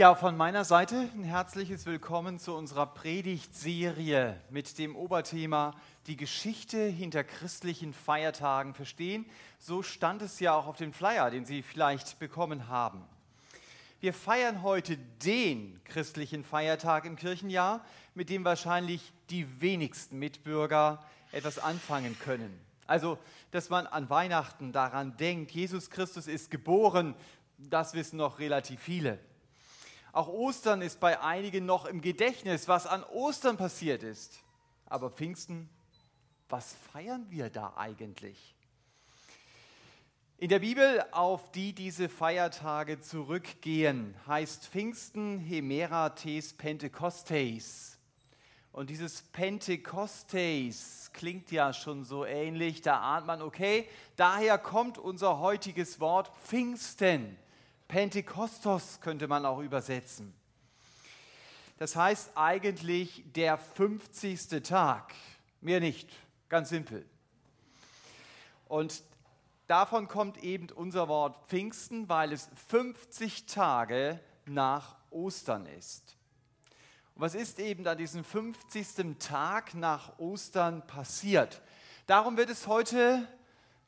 Ja, von meiner Seite ein herzliches Willkommen zu unserer Predigtserie mit dem Oberthema Die Geschichte hinter christlichen Feiertagen verstehen. So stand es ja auch auf dem Flyer, den Sie vielleicht bekommen haben. Wir feiern heute den christlichen Feiertag im Kirchenjahr, mit dem wahrscheinlich die wenigsten Mitbürger etwas anfangen können. Also, dass man an Weihnachten daran denkt, Jesus Christus ist geboren, das wissen noch relativ viele. Auch Ostern ist bei einigen noch im Gedächtnis, was an Ostern passiert ist. Aber Pfingsten, was feiern wir da eigentlich? In der Bibel, auf die diese Feiertage zurückgehen, heißt Pfingsten Hemerates Pentecostes. Und dieses Pentecostes klingt ja schon so ähnlich, da ahnt man, okay, daher kommt unser heutiges Wort Pfingsten. Pentekostos könnte man auch übersetzen. Das heißt eigentlich der 50. Tag. Mehr nicht. Ganz simpel. Und davon kommt eben unser Wort Pfingsten, weil es 50 Tage nach Ostern ist. Und was ist eben an diesem 50. Tag nach Ostern passiert? Darum wird es heute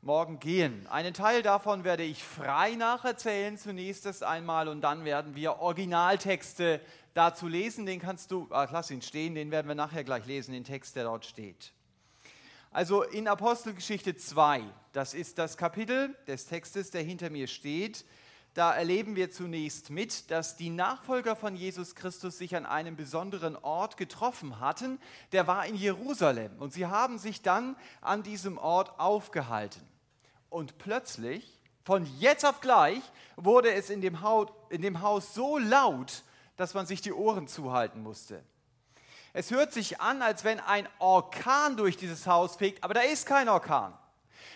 morgen gehen. Einen Teil davon werde ich frei nacherzählen zunächst einmal und dann werden wir Originaltexte dazu lesen. Den kannst du, ach, lass ihn stehen, den werden wir nachher gleich lesen, den Text, der dort steht. Also in Apostelgeschichte 2, das ist das Kapitel des Textes, der hinter mir steht, da erleben wir zunächst mit, dass die Nachfolger von Jesus Christus sich an einem besonderen Ort getroffen hatten. Der war in Jerusalem und sie haben sich dann an diesem Ort aufgehalten. Und plötzlich, von jetzt auf gleich, wurde es in dem, Haus, in dem Haus so laut, dass man sich die Ohren zuhalten musste. Es hört sich an, als wenn ein Orkan durch dieses Haus fegt, aber da ist kein Orkan.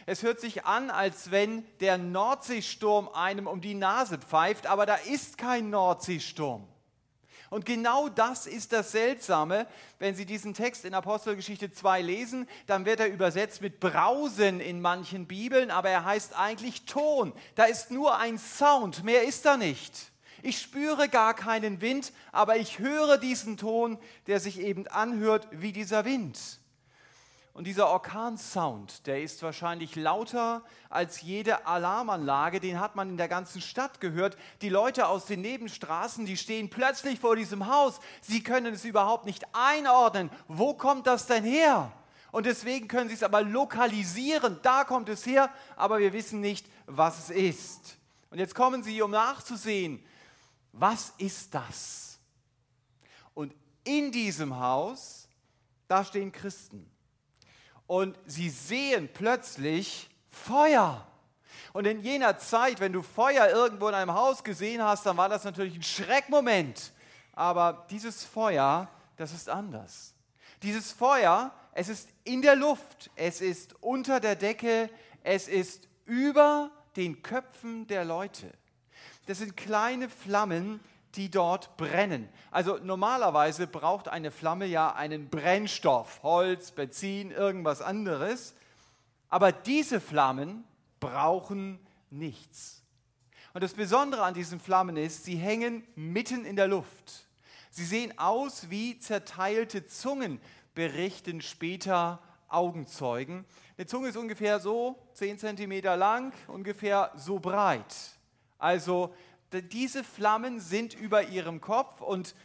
Es hört sich an, als wenn der Nordseesturm einem um die Nase pfeift, aber da ist kein Nordseesturm. Und genau das ist das Seltsame. Wenn Sie diesen Text in Apostelgeschichte 2 lesen, dann wird er übersetzt mit Brausen in manchen Bibeln, aber er heißt eigentlich Ton. Da ist nur ein Sound, mehr ist da nicht. Ich spüre gar keinen Wind, aber ich höre diesen Ton, der sich eben anhört wie dieser Wind. Und dieser Orkansound, der ist wahrscheinlich lauter als jede Alarmanlage, den hat man in der ganzen Stadt gehört. Die Leute aus den Nebenstraßen, die stehen plötzlich vor diesem Haus. Sie können es überhaupt nicht einordnen. Wo kommt das denn her? Und deswegen können sie es aber lokalisieren. Da kommt es her, aber wir wissen nicht, was es ist. Und jetzt kommen sie, um nachzusehen, was ist das? Und in diesem Haus, da stehen Christen und sie sehen plötzlich Feuer. Und in jener Zeit, wenn du Feuer irgendwo in einem Haus gesehen hast, dann war das natürlich ein Schreckmoment. Aber dieses Feuer, das ist anders. Dieses Feuer, es ist in der Luft, es ist unter der Decke, es ist über den Köpfen der Leute. Das sind kleine Flammen, die dort brennen. Also normalerweise braucht eine Flamme ja einen Brennstoff, Holz, Benzin, irgendwas anderes. Aber diese Flammen brauchen nichts. Und das Besondere an diesen Flammen ist, sie hängen mitten in der Luft. Sie sehen aus wie zerteilte Zungen, berichten später Augenzeugen. Eine Zunge ist ungefähr so 10 cm lang, ungefähr so breit. Also diese Flammen sind über ihrem Kopf und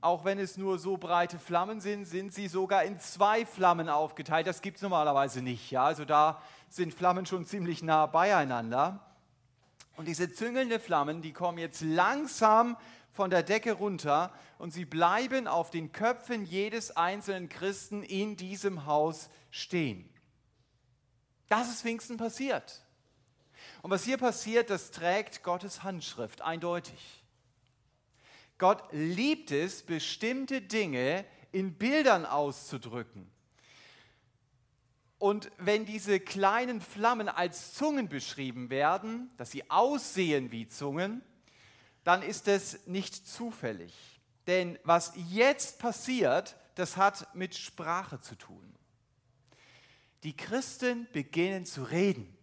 auch wenn es nur so breite Flammen sind, sind sie sogar in zwei Flammen aufgeteilt. Das gibt es normalerweise nicht. Ja? Also da sind Flammen schon ziemlich nah beieinander. Und diese züngelnden Flammen, die kommen jetzt langsam von der Decke runter und sie bleiben auf den Köpfen jedes einzelnen Christen in diesem Haus stehen. Das ist Pfingsten passiert. Und was hier passiert, das trägt Gottes Handschrift eindeutig. Gott liebt es, bestimmte Dinge in Bildern auszudrücken. Und wenn diese kleinen Flammen als Zungen beschrieben werden, dass sie aussehen wie Zungen, dann ist es nicht zufällig. Denn was jetzt passiert, das hat mit Sprache zu tun. Die Christen beginnen zu reden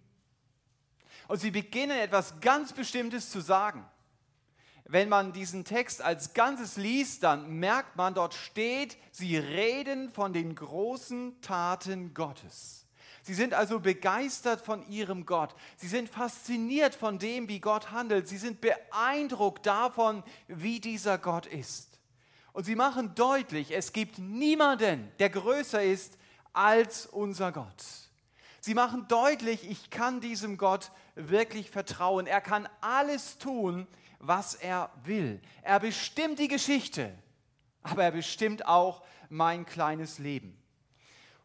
und sie beginnen etwas ganz Bestimmtes zu sagen. wenn man diesen Text als Ganzes liest, dann merkt man, dort steht, sie reden von den großen Taten Gottes. Sie sind also begeistert von ihrem Gott. Sie sind fasziniert von dem, wie Gott handelt. Sie sind beeindruckt davon, wie dieser Gott ist. Und sie machen deutlich, es gibt niemanden, der größer ist als unser Gott. Sie machen deutlich, ich kann diesem Gott wirklich vertrauen. Er kann alles tun, was er will. Er bestimmt die Geschichte, aber er bestimmt auch mein kleines Leben.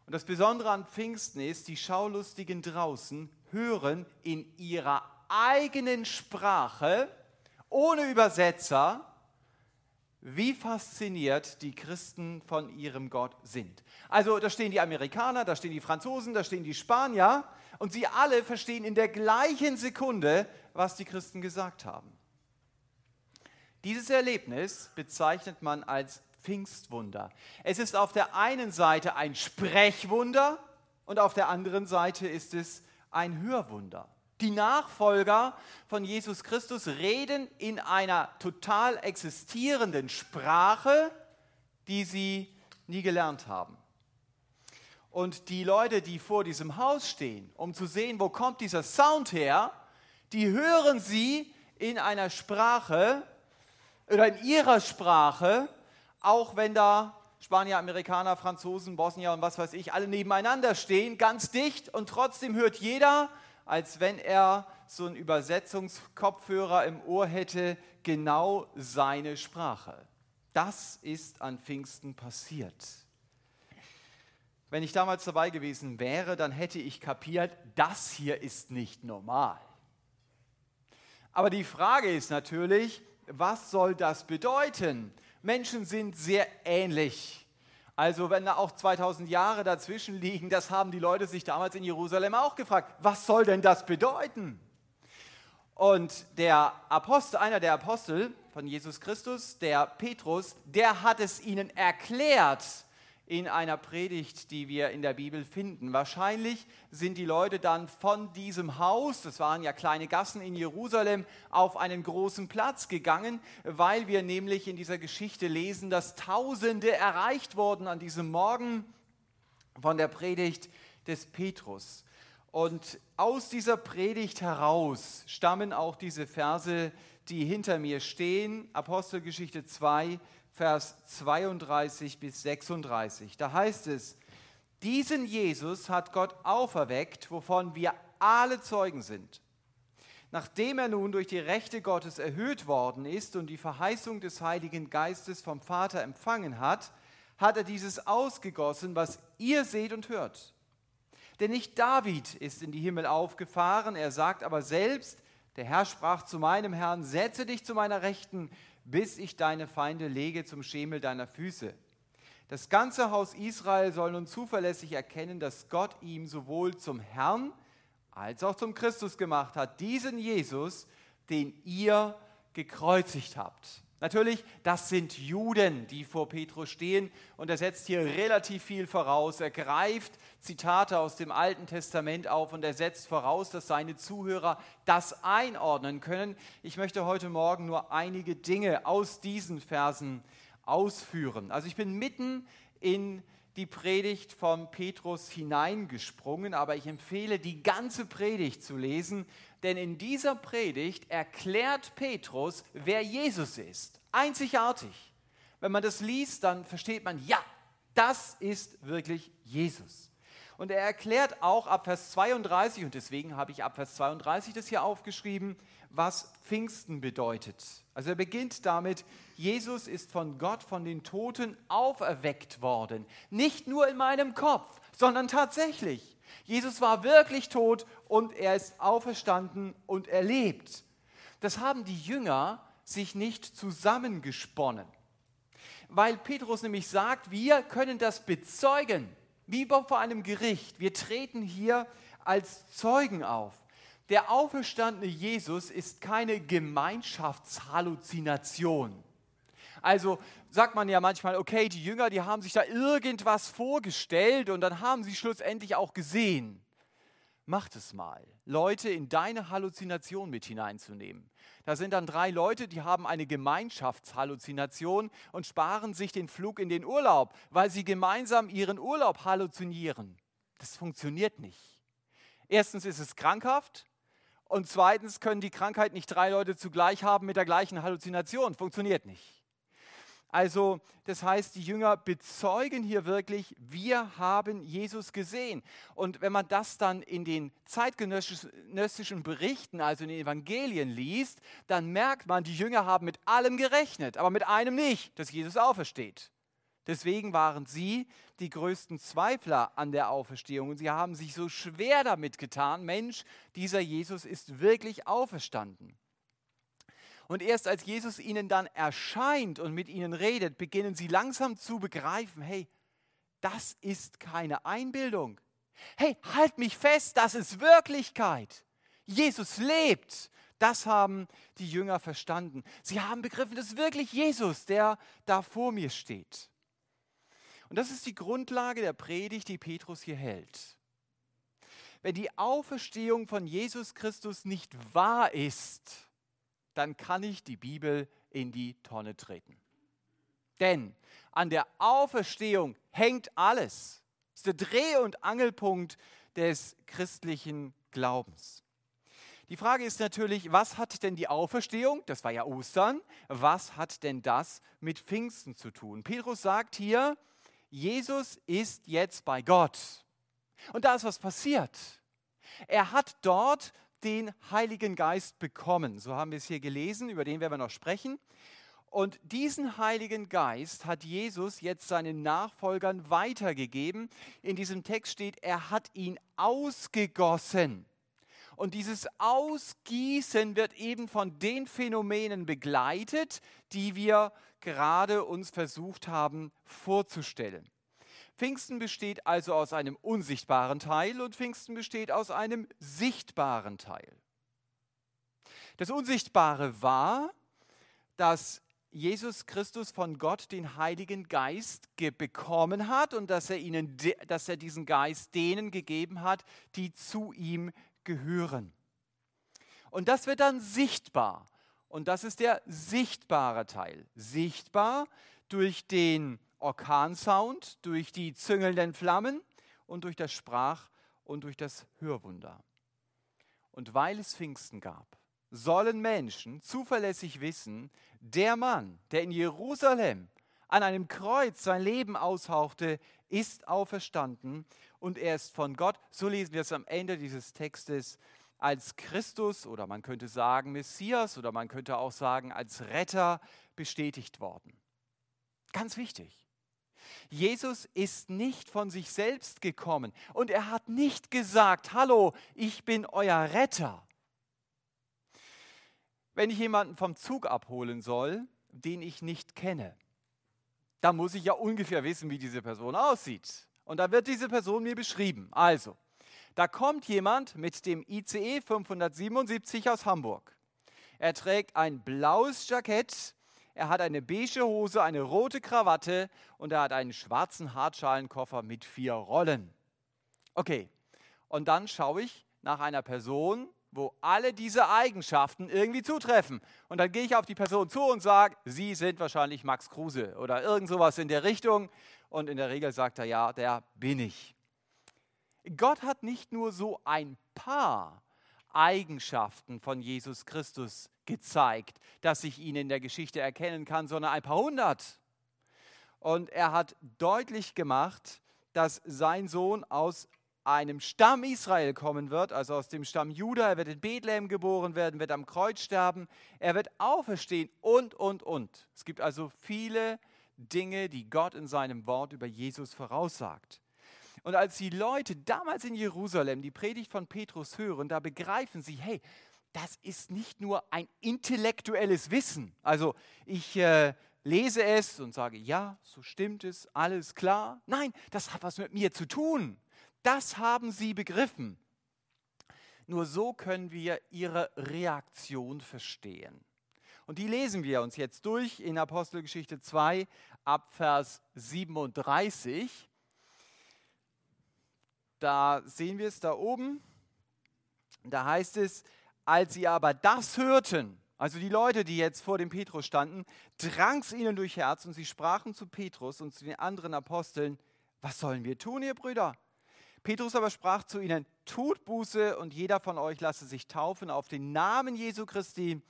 Und das Besondere an Pfingsten ist, die Schaulustigen draußen hören in ihrer eigenen Sprache, ohne Übersetzer, wie fasziniert die Christen von ihrem Gott sind. Also da stehen die Amerikaner, da stehen die Franzosen, da stehen die Spanier und sie alle verstehen in der gleichen Sekunde, was die Christen gesagt haben. Dieses Erlebnis bezeichnet man als Pfingstwunder. Es ist auf der einen Seite ein Sprechwunder und auf der anderen Seite ist es ein Hörwunder. Die Nachfolger von Jesus Christus reden in einer total existierenden Sprache, die sie nie gelernt haben. Und die Leute, die vor diesem Haus stehen, um zu sehen, wo kommt dieser Sound her, die hören sie in einer Sprache, oder in ihrer Sprache, auch wenn da Spanier, Amerikaner, Franzosen, Bosnier und was weiß ich, alle nebeneinander stehen, ganz dicht und trotzdem hört jeder, als wenn er so einen Übersetzungskopfhörer im Ohr hätte, genau seine Sprache. Das ist an Pfingsten passiert. Wenn ich damals dabei gewesen wäre, dann hätte ich kapiert, das hier ist nicht normal. Aber die Frage ist natürlich, was soll das bedeuten? Menschen sind sehr ähnlich. Also wenn da auch 2000 Jahre dazwischen liegen, das haben die Leute sich damals in Jerusalem auch gefragt. Was soll denn das bedeuten? Und der Apostel, einer der Apostel von Jesus Christus, der Petrus, der hat es ihnen erklärt in einer Predigt, die wir in der Bibel finden. Wahrscheinlich sind die Leute dann von diesem Haus, das waren ja kleine Gassen in Jerusalem, auf einen großen Platz gegangen, weil wir nämlich in dieser Geschichte lesen, dass Tausende erreicht wurden an diesem Morgen von der Predigt des Petrus. Und aus dieser Predigt heraus stammen auch diese Verse, die hinter mir stehen, Apostelgeschichte 2, Vers 32 bis 36. Da heißt es, diesen Jesus hat Gott auferweckt, wovon wir alle Zeugen sind. Nachdem er nun durch die Rechte Gottes erhöht worden ist und die Verheißung des Heiligen Geistes vom Vater empfangen hat, hat er dieses ausgegossen, was ihr seht und hört. Denn nicht David ist in die Himmel aufgefahren, er sagt aber selbst, der Herr sprach zu meinem Herrn, setze dich zu meiner Rechten, bis ich deine Feinde lege zum Schemel deiner Füße. Das ganze Haus Israel soll nun zuverlässig erkennen, dass Gott ihm sowohl zum Herrn als auch zum Christus gemacht hat, diesen Jesus, den ihr gekreuzigt habt. Natürlich, das sind Juden, die vor Petrus stehen und er setzt hier relativ viel voraus. Er greift Zitate aus dem Alten Testament auf und er setzt voraus, dass seine Zuhörer das einordnen können. Ich möchte heute Morgen nur einige Dinge aus diesen Versen ausführen. Also ich bin mitten in die Predigt von Petrus hineingesprungen, aber ich empfehle, die ganze Predigt zu lesen, denn in dieser Predigt erklärt Petrus, wer Jesus ist. Einzigartig. Wenn man das liest, dann versteht man, ja, das ist wirklich Jesus. Und er erklärt auch ab Vers 32, und deswegen habe ich ab Vers 32 das hier aufgeschrieben, was Pfingsten bedeutet. Also er beginnt damit, Jesus ist von Gott, von den Toten auferweckt worden. Nicht nur in meinem Kopf, sondern tatsächlich. Jesus war wirklich tot und er ist auferstanden und er lebt. Das haben die Jünger sich nicht zusammengesponnen, weil Petrus nämlich sagt, wir können das bezeugen, wie vor einem Gericht. Wir treten hier als Zeugen auf. Der auferstandene Jesus ist keine Gemeinschaftshalluzination. Also sagt man ja manchmal, okay, die Jünger, die haben sich da irgendwas vorgestellt und dann haben sie schlussendlich auch gesehen. Macht es mal, Leute in deine Halluzination mit hineinzunehmen. Da sind dann drei Leute, die haben eine Gemeinschaftshalluzination und sparen sich den Flug in den Urlaub, weil sie gemeinsam ihren Urlaub halluzinieren. Das funktioniert nicht. Erstens ist es krankhaft und zweitens können die Krankheit nicht drei Leute zugleich haben mit der gleichen Halluzination. Funktioniert nicht. Also das heißt, die Jünger bezeugen hier wirklich, wir haben Jesus gesehen. Und wenn man das dann in den zeitgenössischen Berichten, also in den Evangelien liest, dann merkt man, die Jünger haben mit allem gerechnet, aber mit einem nicht, dass Jesus aufersteht. Deswegen waren sie die größten Zweifler an der Auferstehung und sie haben sich so schwer damit getan, Mensch, dieser Jesus ist wirklich auferstanden. Und erst als Jesus ihnen dann erscheint und mit ihnen redet, beginnen sie langsam zu begreifen, hey, das ist keine Einbildung. Hey, halt mich fest, das ist Wirklichkeit. Jesus lebt. Das haben die Jünger verstanden. Sie haben begriffen, das ist wirklich Jesus, der da vor mir steht. Und das ist die Grundlage der Predigt, die Petrus hier hält. Wenn die Auferstehung von Jesus Christus nicht wahr ist, dann kann ich die Bibel in die Tonne treten. Denn an der Auferstehung hängt alles. Das ist der Dreh- und Angelpunkt des christlichen Glaubens. Die Frage ist natürlich, was hat denn die Auferstehung, das war ja Ostern, was hat denn das mit Pfingsten zu tun? Petrus sagt hier, Jesus ist jetzt bei Gott. Und da ist was passiert. Er hat dort den Heiligen Geist bekommen. So haben wir es hier gelesen, über den werden wir noch sprechen. Und diesen Heiligen Geist hat Jesus jetzt seinen Nachfolgern weitergegeben. In diesem Text steht, er hat ihn ausgegossen. Und dieses Ausgießen wird eben von den Phänomenen begleitet, die wir gerade uns versucht haben vorzustellen. Pfingsten besteht also aus einem unsichtbaren Teil und Pfingsten besteht aus einem sichtbaren Teil. Das Unsichtbare war, dass Jesus Christus von Gott den Heiligen Geist bekommen hat und dass er, ihnen, dass er diesen Geist denen gegeben hat, die zu ihm gehören. Und das wird dann sichtbar. Und das ist der sichtbare Teil. Sichtbar durch den Orkansound, durch die züngelnden Flammen und durch das Sprach- und durch das Hörwunder. Und weil es Pfingsten gab, sollen Menschen zuverlässig wissen, der Mann, der in Jerusalem an einem Kreuz sein Leben aushauchte, ist auferstanden und er ist von Gott, so lesen wir es am Ende dieses Textes, als Christus oder man könnte sagen Messias oder man könnte auch sagen als Retter bestätigt worden. Ganz wichtig. Jesus ist nicht von sich selbst gekommen und er hat nicht gesagt, hallo, ich bin euer Retter. Wenn ich jemanden vom Zug abholen soll, den ich nicht kenne, dann muss ich ja ungefähr wissen, wie diese Person aussieht. Und da wird diese Person mir beschrieben. Also, da kommt jemand mit dem ICE 577 aus Hamburg. Er trägt ein blaues Jackett er hat eine beige Hose, eine rote Krawatte und er hat einen schwarzen Hartschalenkoffer mit vier Rollen. Okay, und dann schaue ich nach einer Person, wo alle diese Eigenschaften irgendwie zutreffen. Und dann gehe ich auf die Person zu und sage, Sie sind wahrscheinlich Max Kruse oder irgend sowas in der Richtung. Und in der Regel sagt er, ja, der bin ich. Gott hat nicht nur so ein paar Eigenschaften von Jesus Christus gezeigt, dass ich ihn in der Geschichte erkennen kann, sondern ein paar hundert. Und er hat deutlich gemacht, dass sein Sohn aus einem Stamm Israel kommen wird, also aus dem Stamm Juda. Er wird in Bethlehem geboren werden, wird am Kreuz sterben, er wird auferstehen und, und, und. Es gibt also viele Dinge, die Gott in seinem Wort über Jesus voraussagt. Und als die Leute damals in Jerusalem die Predigt von Petrus hören, da begreifen sie, hey, das ist nicht nur ein intellektuelles Wissen. Also ich äh, lese es und sage, ja, so stimmt es, alles klar. Nein, das hat was mit mir zu tun. Das haben sie begriffen. Nur so können wir ihre Reaktion verstehen. Und die lesen wir uns jetzt durch in Apostelgeschichte 2 ab Vers 37. Da sehen wir es da oben. Da heißt es, als sie aber das hörten, also die Leute, die jetzt vor dem Petrus standen, drang es ihnen durch Herz und sie sprachen zu Petrus und zu den anderen Aposteln, was sollen wir tun, ihr Brüder? Petrus aber sprach zu ihnen, tut Buße und jeder von euch lasse sich taufen auf den Namen Jesu Christi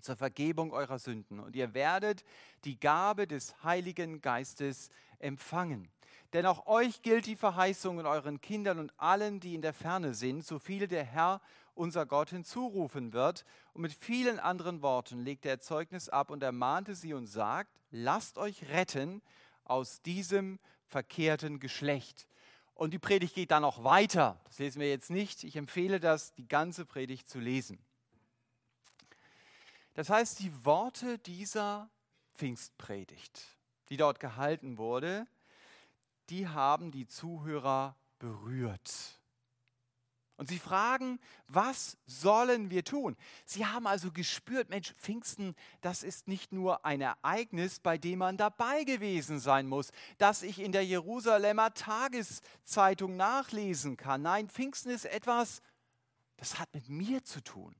zur Vergebung eurer Sünden. Und ihr werdet die Gabe des Heiligen Geistes empfangen. Denn auch euch gilt die Verheißung und euren Kindern und allen, die in der Ferne sind, so viele der Herr, unser Gott, hinzurufen wird. Und mit vielen anderen Worten legte er Zeugnis ab und ermahnte sie und sagt, lasst euch retten aus diesem verkehrten Geschlecht. Und die Predigt geht dann noch weiter. Das lesen wir jetzt nicht. Ich empfehle das, die ganze Predigt zu lesen. Das heißt, die Worte dieser Pfingstpredigt, die dort gehalten wurde, die haben die Zuhörer berührt. Und sie fragen, was sollen wir tun? Sie haben also gespürt, Mensch, Pfingsten, das ist nicht nur ein Ereignis, bei dem man dabei gewesen sein muss, dass ich in der Jerusalemer Tageszeitung nachlesen kann. Nein, Pfingsten ist etwas, das hat mit mir zu tun.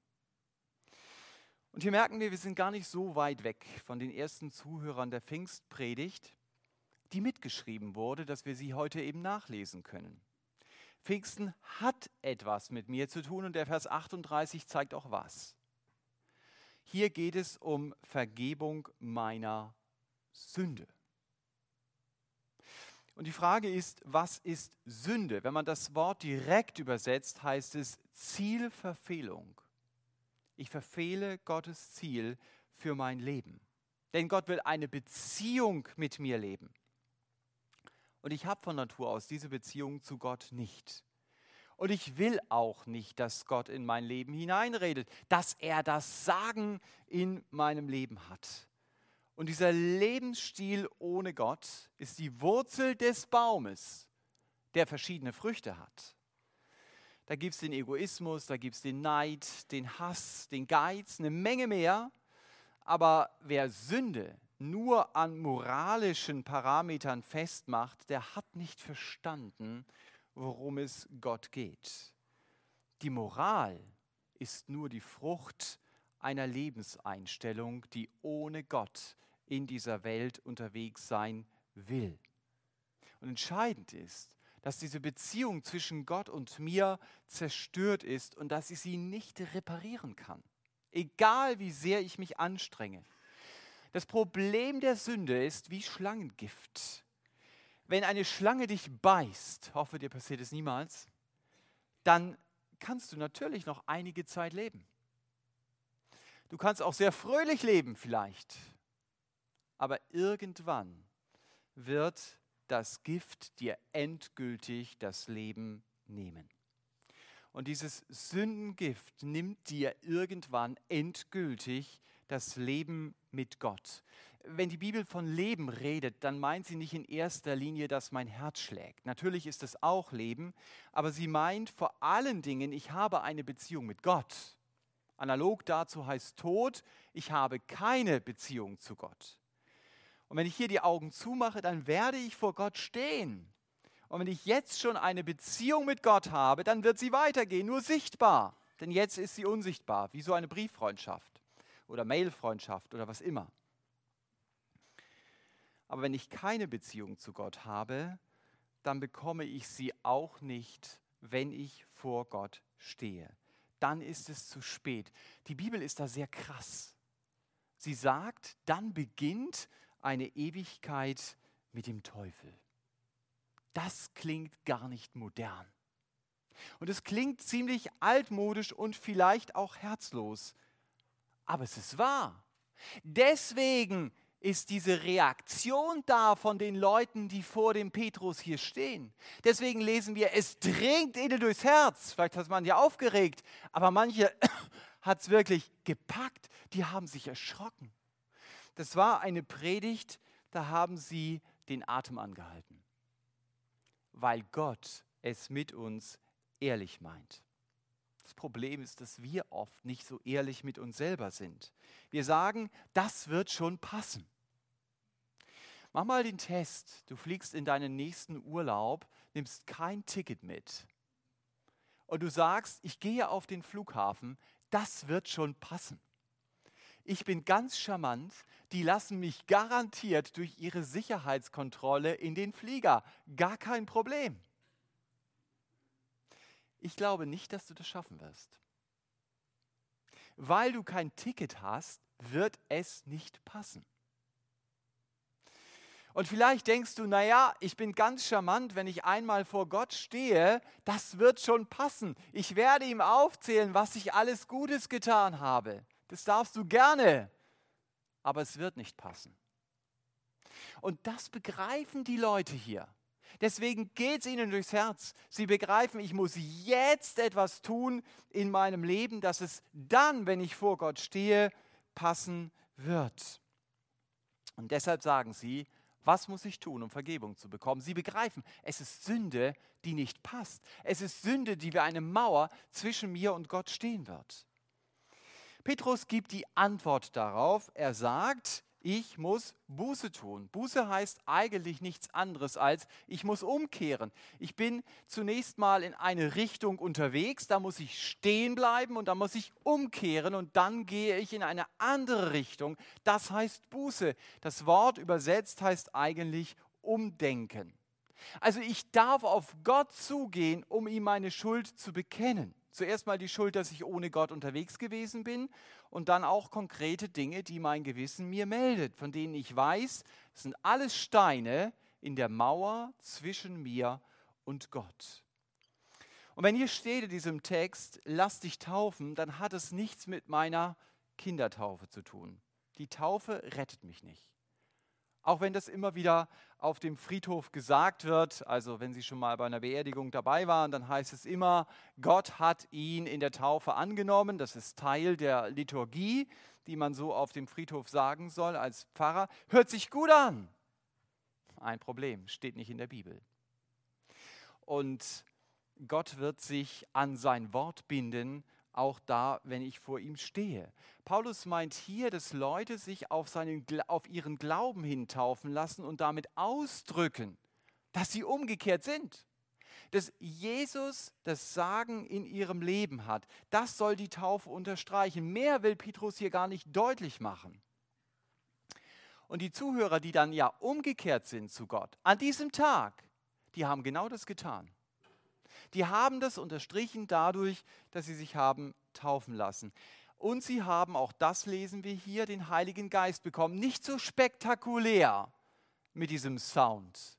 Und hier merken wir, wir sind gar nicht so weit weg von den ersten Zuhörern der Pfingstpredigt, die mitgeschrieben wurde, dass wir sie heute eben nachlesen können. Pfingsten hat etwas mit mir zu tun und der Vers 38 zeigt auch was. Hier geht es um Vergebung meiner Sünde. Und die Frage ist, was ist Sünde? Wenn man das Wort direkt übersetzt, heißt es Zielverfehlung. Ich verfehle Gottes Ziel für mein Leben. Denn Gott will eine Beziehung mit mir leben. Und ich habe von Natur aus diese Beziehung zu Gott nicht. Und ich will auch nicht, dass Gott in mein Leben hineinredet, dass er das Sagen in meinem Leben hat. Und dieser Lebensstil ohne Gott ist die Wurzel des Baumes, der verschiedene Früchte hat. Da gibt es den Egoismus, da gibt es den Neid, den Hass, den Geiz, eine Menge mehr. Aber wer Sünde nur an moralischen Parametern festmacht, der hat nicht verstanden, worum es Gott geht. Die Moral ist nur die Frucht einer Lebenseinstellung, die ohne Gott in dieser Welt unterwegs sein will. Und entscheidend ist, dass diese Beziehung zwischen Gott und mir zerstört ist und dass ich sie nicht reparieren kann, egal wie sehr ich mich anstrenge. Das Problem der Sünde ist wie Schlangengift. Wenn eine Schlange dich beißt, hoffe dir passiert es niemals, dann kannst du natürlich noch einige Zeit leben. Du kannst auch sehr fröhlich leben vielleicht, aber irgendwann wird das Gift dir endgültig das Leben nehmen. Und dieses Sündengift nimmt dir irgendwann endgültig das Leben mit Gott. Wenn die Bibel von Leben redet, dann meint sie nicht in erster Linie, dass mein Herz schlägt. Natürlich ist es auch Leben, aber sie meint vor allen Dingen, ich habe eine Beziehung mit Gott. Analog dazu heißt Tod, ich habe keine Beziehung zu Gott. Und wenn ich hier die Augen zumache, dann werde ich vor Gott stehen. Und wenn ich jetzt schon eine Beziehung mit Gott habe, dann wird sie weitergehen, nur sichtbar. Denn jetzt ist sie unsichtbar, wie so eine Brieffreundschaft oder Mailfreundschaft oder was immer. Aber wenn ich keine Beziehung zu Gott habe, dann bekomme ich sie auch nicht, wenn ich vor Gott stehe. Dann ist es zu spät. Die Bibel ist da sehr krass. Sie sagt, dann beginnt eine Ewigkeit mit dem Teufel. Das klingt gar nicht modern. Und es klingt ziemlich altmodisch und vielleicht auch herzlos aber es ist wahr. Deswegen ist diese Reaktion da von den Leuten, die vor dem Petrus hier stehen. Deswegen lesen wir, es dringt ihnen durchs Herz. Vielleicht hat man ja aufgeregt, aber manche hat es wirklich gepackt. Die haben sich erschrocken. Das war eine Predigt, da haben sie den Atem angehalten, weil Gott es mit uns ehrlich meint. Das Problem ist, dass wir oft nicht so ehrlich mit uns selber sind. Wir sagen, das wird schon passen. Mach mal den Test. Du fliegst in deinen nächsten Urlaub, nimmst kein Ticket mit und du sagst, ich gehe auf den Flughafen, das wird schon passen. Ich bin ganz charmant, die lassen mich garantiert durch ihre Sicherheitskontrolle in den Flieger. Gar kein Problem. Ich glaube nicht, dass du das schaffen wirst. Weil du kein Ticket hast, wird es nicht passen. Und vielleicht denkst du, naja, ich bin ganz charmant, wenn ich einmal vor Gott stehe, das wird schon passen. Ich werde ihm aufzählen, was ich alles Gutes getan habe. Das darfst du gerne, aber es wird nicht passen. Und das begreifen die Leute hier. Deswegen geht es ihnen durchs Herz. Sie begreifen, ich muss jetzt etwas tun in meinem Leben, dass es dann, wenn ich vor Gott stehe, passen wird. Und deshalb sagen sie, was muss ich tun, um Vergebung zu bekommen? Sie begreifen, es ist Sünde, die nicht passt. Es ist Sünde, die wie eine Mauer zwischen mir und Gott stehen wird. Petrus gibt die Antwort darauf. Er sagt, ich muss Buße tun. Buße heißt eigentlich nichts anderes als, ich muss umkehren. Ich bin zunächst mal in eine Richtung unterwegs, da muss ich stehen bleiben und da muss ich umkehren und dann gehe ich in eine andere Richtung. Das heißt Buße. Das Wort übersetzt heißt eigentlich umdenken. Also ich darf auf Gott zugehen, um ihm meine Schuld zu bekennen. Zuerst mal die Schuld, dass ich ohne Gott unterwegs gewesen bin und dann auch konkrete Dinge, die mein Gewissen mir meldet, von denen ich weiß, das sind alles Steine in der Mauer zwischen mir und Gott. Und wenn hier steht in diesem Text, lass dich taufen, dann hat es nichts mit meiner Kindertaufe zu tun. Die Taufe rettet mich nicht. Auch wenn das immer wieder auf dem Friedhof gesagt wird, also wenn Sie schon mal bei einer Beerdigung dabei waren, dann heißt es immer, Gott hat ihn in der Taufe angenommen. Das ist Teil der Liturgie, die man so auf dem Friedhof sagen soll als Pfarrer. Hört sich gut an. Ein Problem, steht nicht in der Bibel. Und Gott wird sich an sein Wort binden auch da, wenn ich vor ihm stehe. Paulus meint hier, dass Leute sich auf, seinen, auf ihren Glauben hin taufen lassen und damit ausdrücken, dass sie umgekehrt sind. Dass Jesus das Sagen in ihrem Leben hat. Das soll die Taufe unterstreichen. Mehr will Petrus hier gar nicht deutlich machen. Und die Zuhörer, die dann ja umgekehrt sind zu Gott, an diesem Tag, die haben genau das getan die haben das unterstrichen dadurch, dass sie sich haben taufen lassen. Und sie haben, auch das lesen wir hier, den Heiligen Geist bekommen. Nicht so spektakulär mit diesem Sound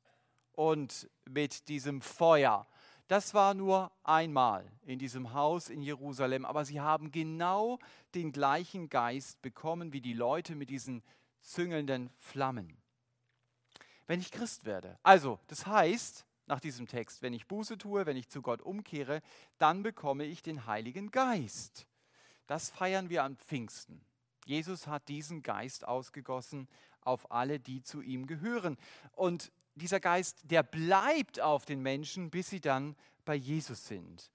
und mit diesem Feuer. Das war nur einmal in diesem Haus in Jerusalem, aber sie haben genau den gleichen Geist bekommen wie die Leute mit diesen züngelnden Flammen. Wenn ich Christ werde, also das heißt, nach diesem Text. Wenn ich Buße tue, wenn ich zu Gott umkehre, dann bekomme ich den Heiligen Geist. Das feiern wir an Pfingsten. Jesus hat diesen Geist ausgegossen auf alle, die zu ihm gehören. Und dieser Geist, der bleibt auf den Menschen, bis sie dann bei Jesus sind.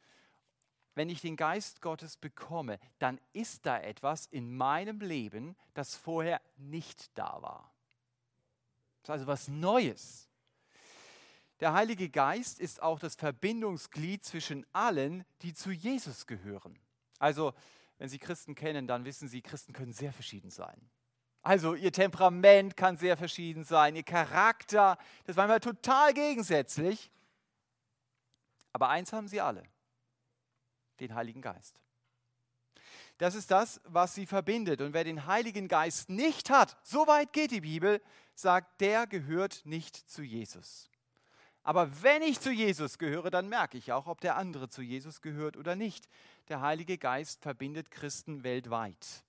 Wenn ich den Geist Gottes bekomme, dann ist da etwas in meinem Leben, das vorher nicht da war. Das ist also was Neues. Der Heilige Geist ist auch das Verbindungsglied zwischen allen, die zu Jesus gehören. Also, wenn Sie Christen kennen, dann wissen Sie, Christen können sehr verschieden sein. Also ihr Temperament kann sehr verschieden sein, ihr Charakter, das war immer total gegensätzlich. Aber eins haben sie alle, den Heiligen Geist. Das ist das, was sie verbindet. Und wer den Heiligen Geist nicht hat, so weit geht die Bibel, sagt, der gehört nicht zu Jesus. Aber wenn ich zu Jesus gehöre, dann merke ich auch, ob der andere zu Jesus gehört oder nicht. Der Heilige Geist verbindet Christen weltweit.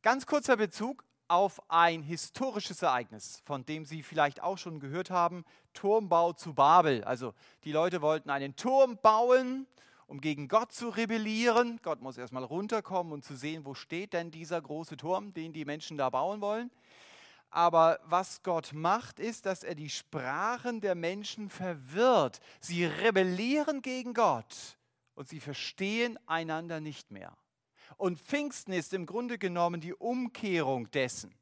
Ganz kurzer Bezug auf ein historisches Ereignis, von dem Sie vielleicht auch schon gehört haben, Turmbau zu Babel. Also die Leute wollten einen Turm bauen, um gegen Gott zu rebellieren. Gott muss erstmal runterkommen und zu sehen, wo steht denn dieser große Turm, den die Menschen da bauen wollen. Aber was Gott macht, ist, dass er die Sprachen der Menschen verwirrt. Sie rebellieren gegen Gott und sie verstehen einander nicht mehr. Und Pfingsten ist im Grunde genommen die Umkehrung dessen.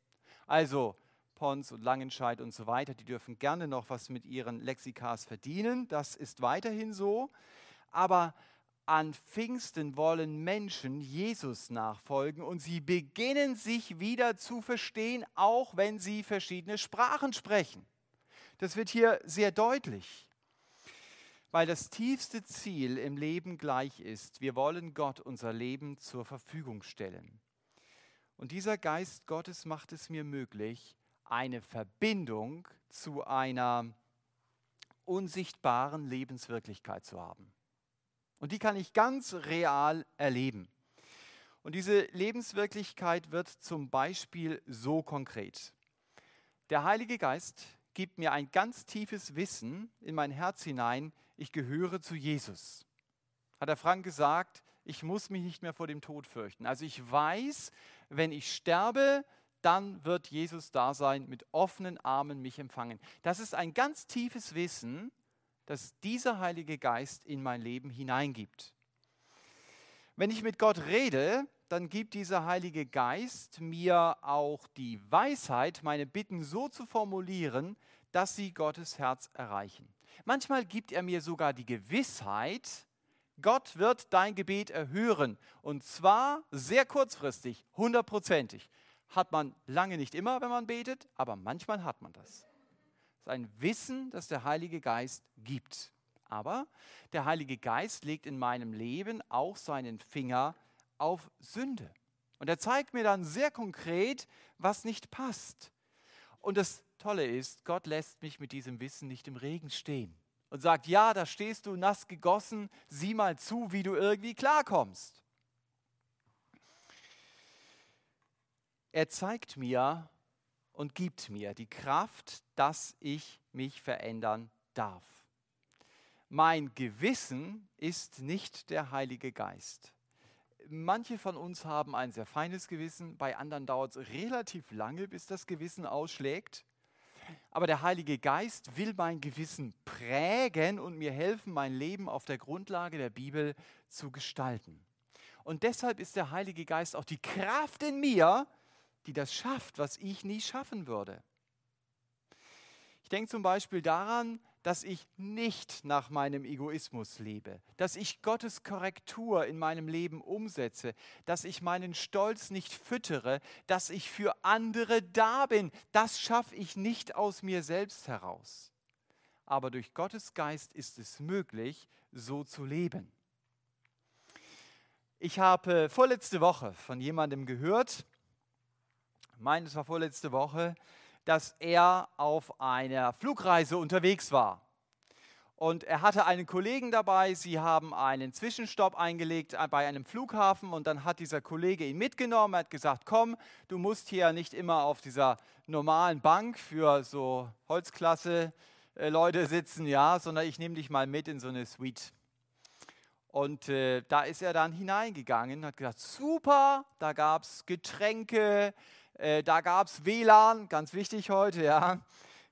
Also Pons und Langenscheid und so weiter, die dürfen gerne noch was mit ihren Lexikas verdienen. Das ist weiterhin so. Aber an Pfingsten wollen Menschen Jesus nachfolgen und sie beginnen sich wieder zu verstehen, auch wenn sie verschiedene Sprachen sprechen. Das wird hier sehr deutlich, weil das tiefste Ziel im Leben gleich ist. Wir wollen Gott unser Leben zur Verfügung stellen. Und dieser Geist Gottes macht es mir möglich, eine Verbindung zu einer unsichtbaren Lebenswirklichkeit zu haben. Und die kann ich ganz real erleben. Und diese Lebenswirklichkeit wird zum Beispiel so konkret. Der Heilige Geist gibt mir ein ganz tiefes Wissen in mein Herz hinein, ich gehöre zu Jesus. Hat der Frank gesagt, ich muss mich nicht mehr vor dem Tod fürchten. Also ich weiß, wenn ich sterbe, dann wird Jesus da sein, mit offenen Armen mich empfangen. Das ist ein ganz tiefes Wissen, das dieser Heilige Geist in mein Leben hineingibt. Wenn ich mit Gott rede, dann gibt dieser Heilige Geist mir auch die Weisheit, meine Bitten so zu formulieren, dass sie Gottes Herz erreichen. Manchmal gibt er mir sogar die Gewissheit, Gott wird dein Gebet erhören. Und zwar sehr kurzfristig, hundertprozentig. Hat man lange nicht immer, wenn man betet, aber manchmal hat man das ist ein Wissen, das der Heilige Geist gibt. Aber der Heilige Geist legt in meinem Leben auch seinen Finger auf Sünde. Und er zeigt mir dann sehr konkret, was nicht passt. Und das Tolle ist, Gott lässt mich mit diesem Wissen nicht im Regen stehen und sagt, ja, da stehst du nass gegossen, sieh mal zu, wie du irgendwie klarkommst. Er zeigt mir, und gibt mir die Kraft, dass ich mich verändern darf. Mein Gewissen ist nicht der Heilige Geist. Manche von uns haben ein sehr feines Gewissen, bei anderen dauert es relativ lange, bis das Gewissen ausschlägt. Aber der Heilige Geist will mein Gewissen prägen und mir helfen, mein Leben auf der Grundlage der Bibel zu gestalten. Und deshalb ist der Heilige Geist auch die Kraft in mir, die das schafft, was ich nie schaffen würde. Ich denke zum Beispiel daran, dass ich nicht nach meinem Egoismus lebe, dass ich Gottes Korrektur in meinem Leben umsetze, dass ich meinen Stolz nicht füttere, dass ich für andere da bin. Das schaffe ich nicht aus mir selbst heraus. Aber durch Gottes Geist ist es möglich, so zu leben. Ich habe vorletzte Woche von jemandem gehört, meine, es war vorletzte Woche, dass er auf einer Flugreise unterwegs war. Und er hatte einen Kollegen dabei, sie haben einen Zwischenstopp eingelegt bei einem Flughafen und dann hat dieser Kollege ihn mitgenommen, er hat gesagt, komm, du musst hier nicht immer auf dieser normalen Bank für so Holzklasse äh, Leute sitzen, ja, sondern ich nehme dich mal mit in so eine Suite. Und äh, da ist er dann hineingegangen, hat gesagt, super, da gab es Getränke, äh, da gab es WLAN, ganz wichtig heute, ja.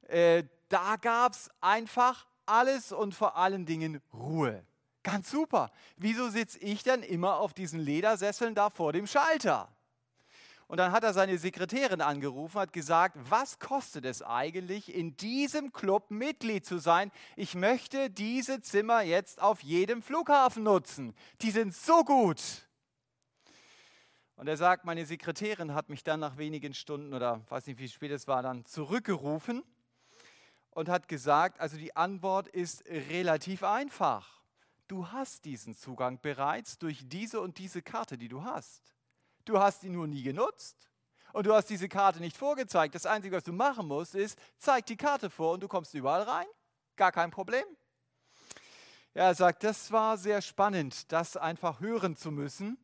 Äh, da gab es einfach alles und vor allen Dingen Ruhe. Ganz super. Wieso sitze ich denn immer auf diesen Ledersesseln da vor dem Schalter? Und dann hat er seine Sekretärin angerufen, hat gesagt, was kostet es eigentlich, in diesem Club Mitglied zu sein? Ich möchte diese Zimmer jetzt auf jedem Flughafen nutzen. Die sind so gut. Und er sagt, meine Sekretärin hat mich dann nach wenigen Stunden oder weiß nicht, wie spät es war, dann zurückgerufen und hat gesagt, also die Antwort ist relativ einfach. Du hast diesen Zugang bereits durch diese und diese Karte, die du hast. Du hast ihn nur nie genutzt. Und du hast diese Karte nicht vorgezeigt. Das Einzige, was du machen musst, ist, zeig die Karte vor und du kommst überall rein. Gar kein Problem. er sagt, das war sehr spannend, das einfach hören zu müssen.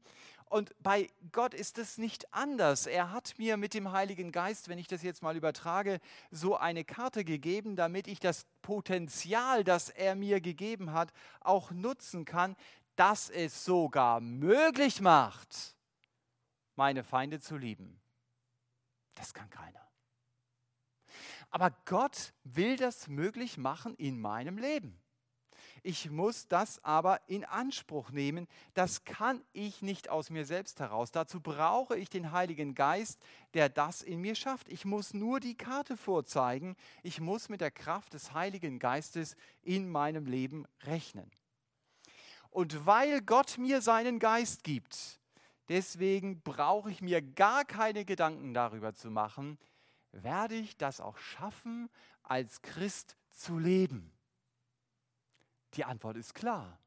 Und bei Gott ist es nicht anders. Er hat mir mit dem Heiligen Geist, wenn ich das jetzt mal übertrage, so eine Karte gegeben, damit ich das Potenzial, das er mir gegeben hat, auch nutzen kann, dass es sogar möglich macht, meine Feinde zu lieben. Das kann keiner. Aber Gott will das möglich machen in meinem Leben. Ich muss das aber in Anspruch nehmen. Das kann ich nicht aus mir selbst heraus. Dazu brauche ich den Heiligen Geist, der das in mir schafft. Ich muss nur die Karte vorzeigen. Ich muss mit der Kraft des Heiligen Geistes in meinem Leben rechnen. Und weil Gott mir seinen Geist gibt, deswegen brauche ich mir gar keine Gedanken darüber zu machen, werde ich das auch schaffen, als Christ zu leben? Die Antwort ist klar.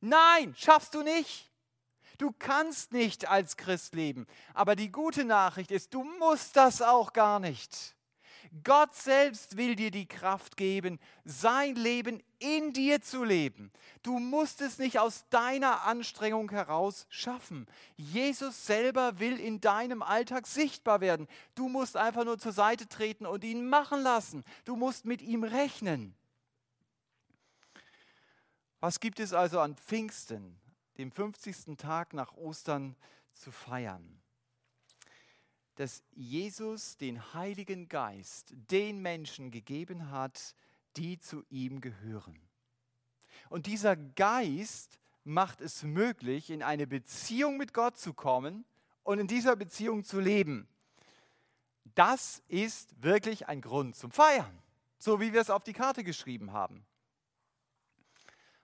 Nein, schaffst du nicht. Du kannst nicht als Christ leben. Aber die gute Nachricht ist, du musst das auch gar nicht. Gott selbst will dir die Kraft geben, sein Leben in dir zu leben. Du musst es nicht aus deiner Anstrengung heraus schaffen. Jesus selber will in deinem Alltag sichtbar werden. Du musst einfach nur zur Seite treten und ihn machen lassen. Du musst mit ihm rechnen. Was gibt es also an Pfingsten, dem 50. Tag nach Ostern, zu feiern? Dass Jesus den Heiligen Geist den Menschen gegeben hat, die zu ihm gehören. Und dieser Geist macht es möglich, in eine Beziehung mit Gott zu kommen und in dieser Beziehung zu leben. Das ist wirklich ein Grund zum Feiern, so wie wir es auf die Karte geschrieben haben.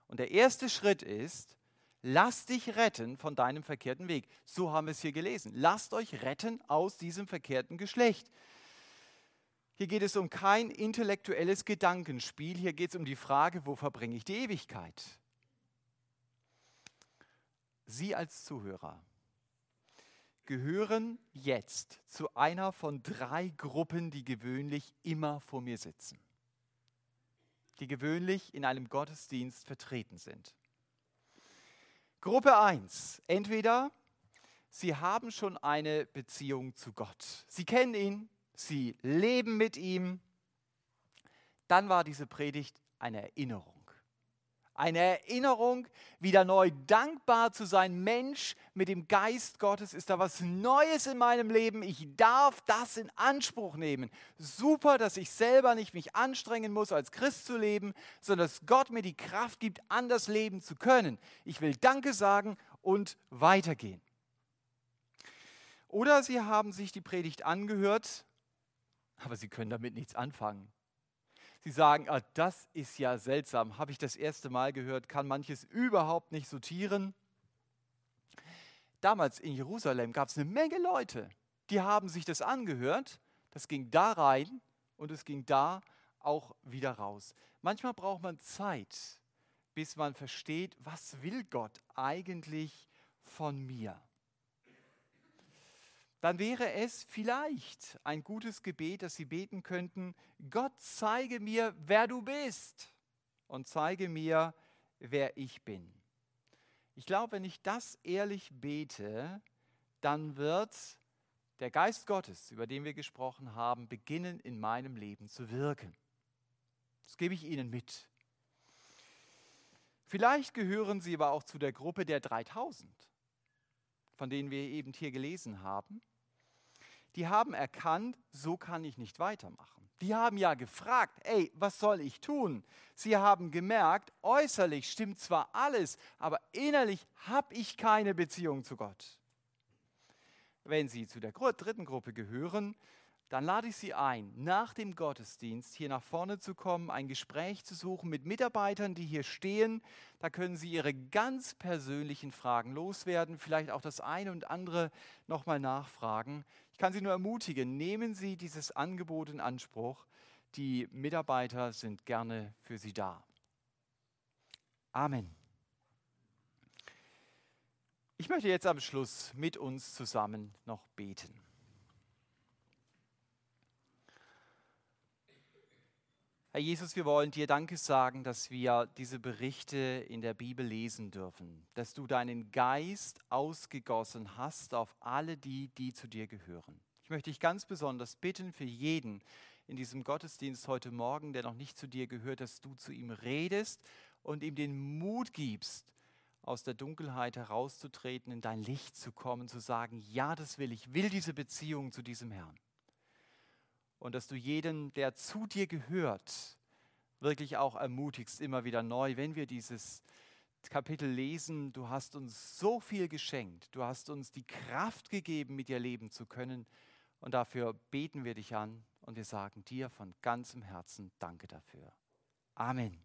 Und der erste Schritt ist, lass dich retten von deinem verkehrten Weg. So haben wir es hier gelesen. Lasst euch retten aus diesem verkehrten Geschlecht. Hier geht es um kein intellektuelles Gedankenspiel, hier geht es um die Frage, wo verbringe ich die Ewigkeit? Sie als Zuhörer gehören jetzt zu einer von drei Gruppen, die gewöhnlich immer vor mir sitzen die gewöhnlich in einem Gottesdienst vertreten sind. Gruppe 1. Entweder Sie haben schon eine Beziehung zu Gott. Sie kennen ihn, Sie leben mit ihm. Dann war diese Predigt eine Erinnerung. Eine Erinnerung, wieder neu dankbar zu sein. Mensch, mit dem Geist Gottes ist da was Neues in meinem Leben. Ich darf das in Anspruch nehmen. Super, dass ich selber nicht mich anstrengen muss, als Christ zu leben, sondern dass Gott mir die Kraft gibt, anders leben zu können. Ich will Danke sagen und weitergehen. Oder Sie haben sich die Predigt angehört, aber Sie können damit nichts anfangen. Sie sagen, ah, das ist ja seltsam, habe ich das erste Mal gehört, kann manches überhaupt nicht sortieren. Damals in Jerusalem gab es eine Menge Leute, die haben sich das angehört, das ging da rein und es ging da auch wieder raus. Manchmal braucht man Zeit, bis man versteht, was will Gott eigentlich von mir dann wäre es vielleicht ein gutes Gebet, dass Sie beten könnten, Gott zeige mir, wer du bist und zeige mir, wer ich bin. Ich glaube, wenn ich das ehrlich bete, dann wird der Geist Gottes, über den wir gesprochen haben, beginnen in meinem Leben zu wirken. Das gebe ich Ihnen mit. Vielleicht gehören Sie aber auch zu der Gruppe der 3000, von denen wir eben hier gelesen haben die haben erkannt, so kann ich nicht weitermachen. Die haben ja gefragt, ey, was soll ich tun? Sie haben gemerkt, äußerlich stimmt zwar alles, aber innerlich habe ich keine Beziehung zu Gott. Wenn Sie zu der dritten Gruppe gehören, dann lade ich Sie ein, nach dem Gottesdienst hier nach vorne zu kommen, ein Gespräch zu suchen mit Mitarbeitern, die hier stehen. Da können Sie Ihre ganz persönlichen Fragen loswerden, vielleicht auch das eine und andere nochmal nachfragen. Ich kann Sie nur ermutigen, nehmen Sie dieses Angebot in Anspruch. Die Mitarbeiter sind gerne für Sie da. Amen. Ich möchte jetzt am Schluss mit uns zusammen noch beten. Herr Jesus, wir wollen dir Danke sagen, dass wir diese Berichte in der Bibel lesen dürfen, dass du deinen Geist ausgegossen hast auf alle die, die zu dir gehören. Ich möchte dich ganz besonders bitten für jeden in diesem Gottesdienst heute Morgen, der noch nicht zu dir gehört, dass du zu ihm redest und ihm den Mut gibst, aus der Dunkelheit herauszutreten, in dein Licht zu kommen, zu sagen, ja, das will ich, will diese Beziehung zu diesem Herrn und dass du jeden, der zu dir gehört, wirklich auch ermutigst, immer wieder neu, wenn wir dieses Kapitel lesen, du hast uns so viel geschenkt, du hast uns die Kraft gegeben, mit dir leben zu können und dafür beten wir dich an und wir sagen dir von ganzem Herzen Danke dafür. Amen.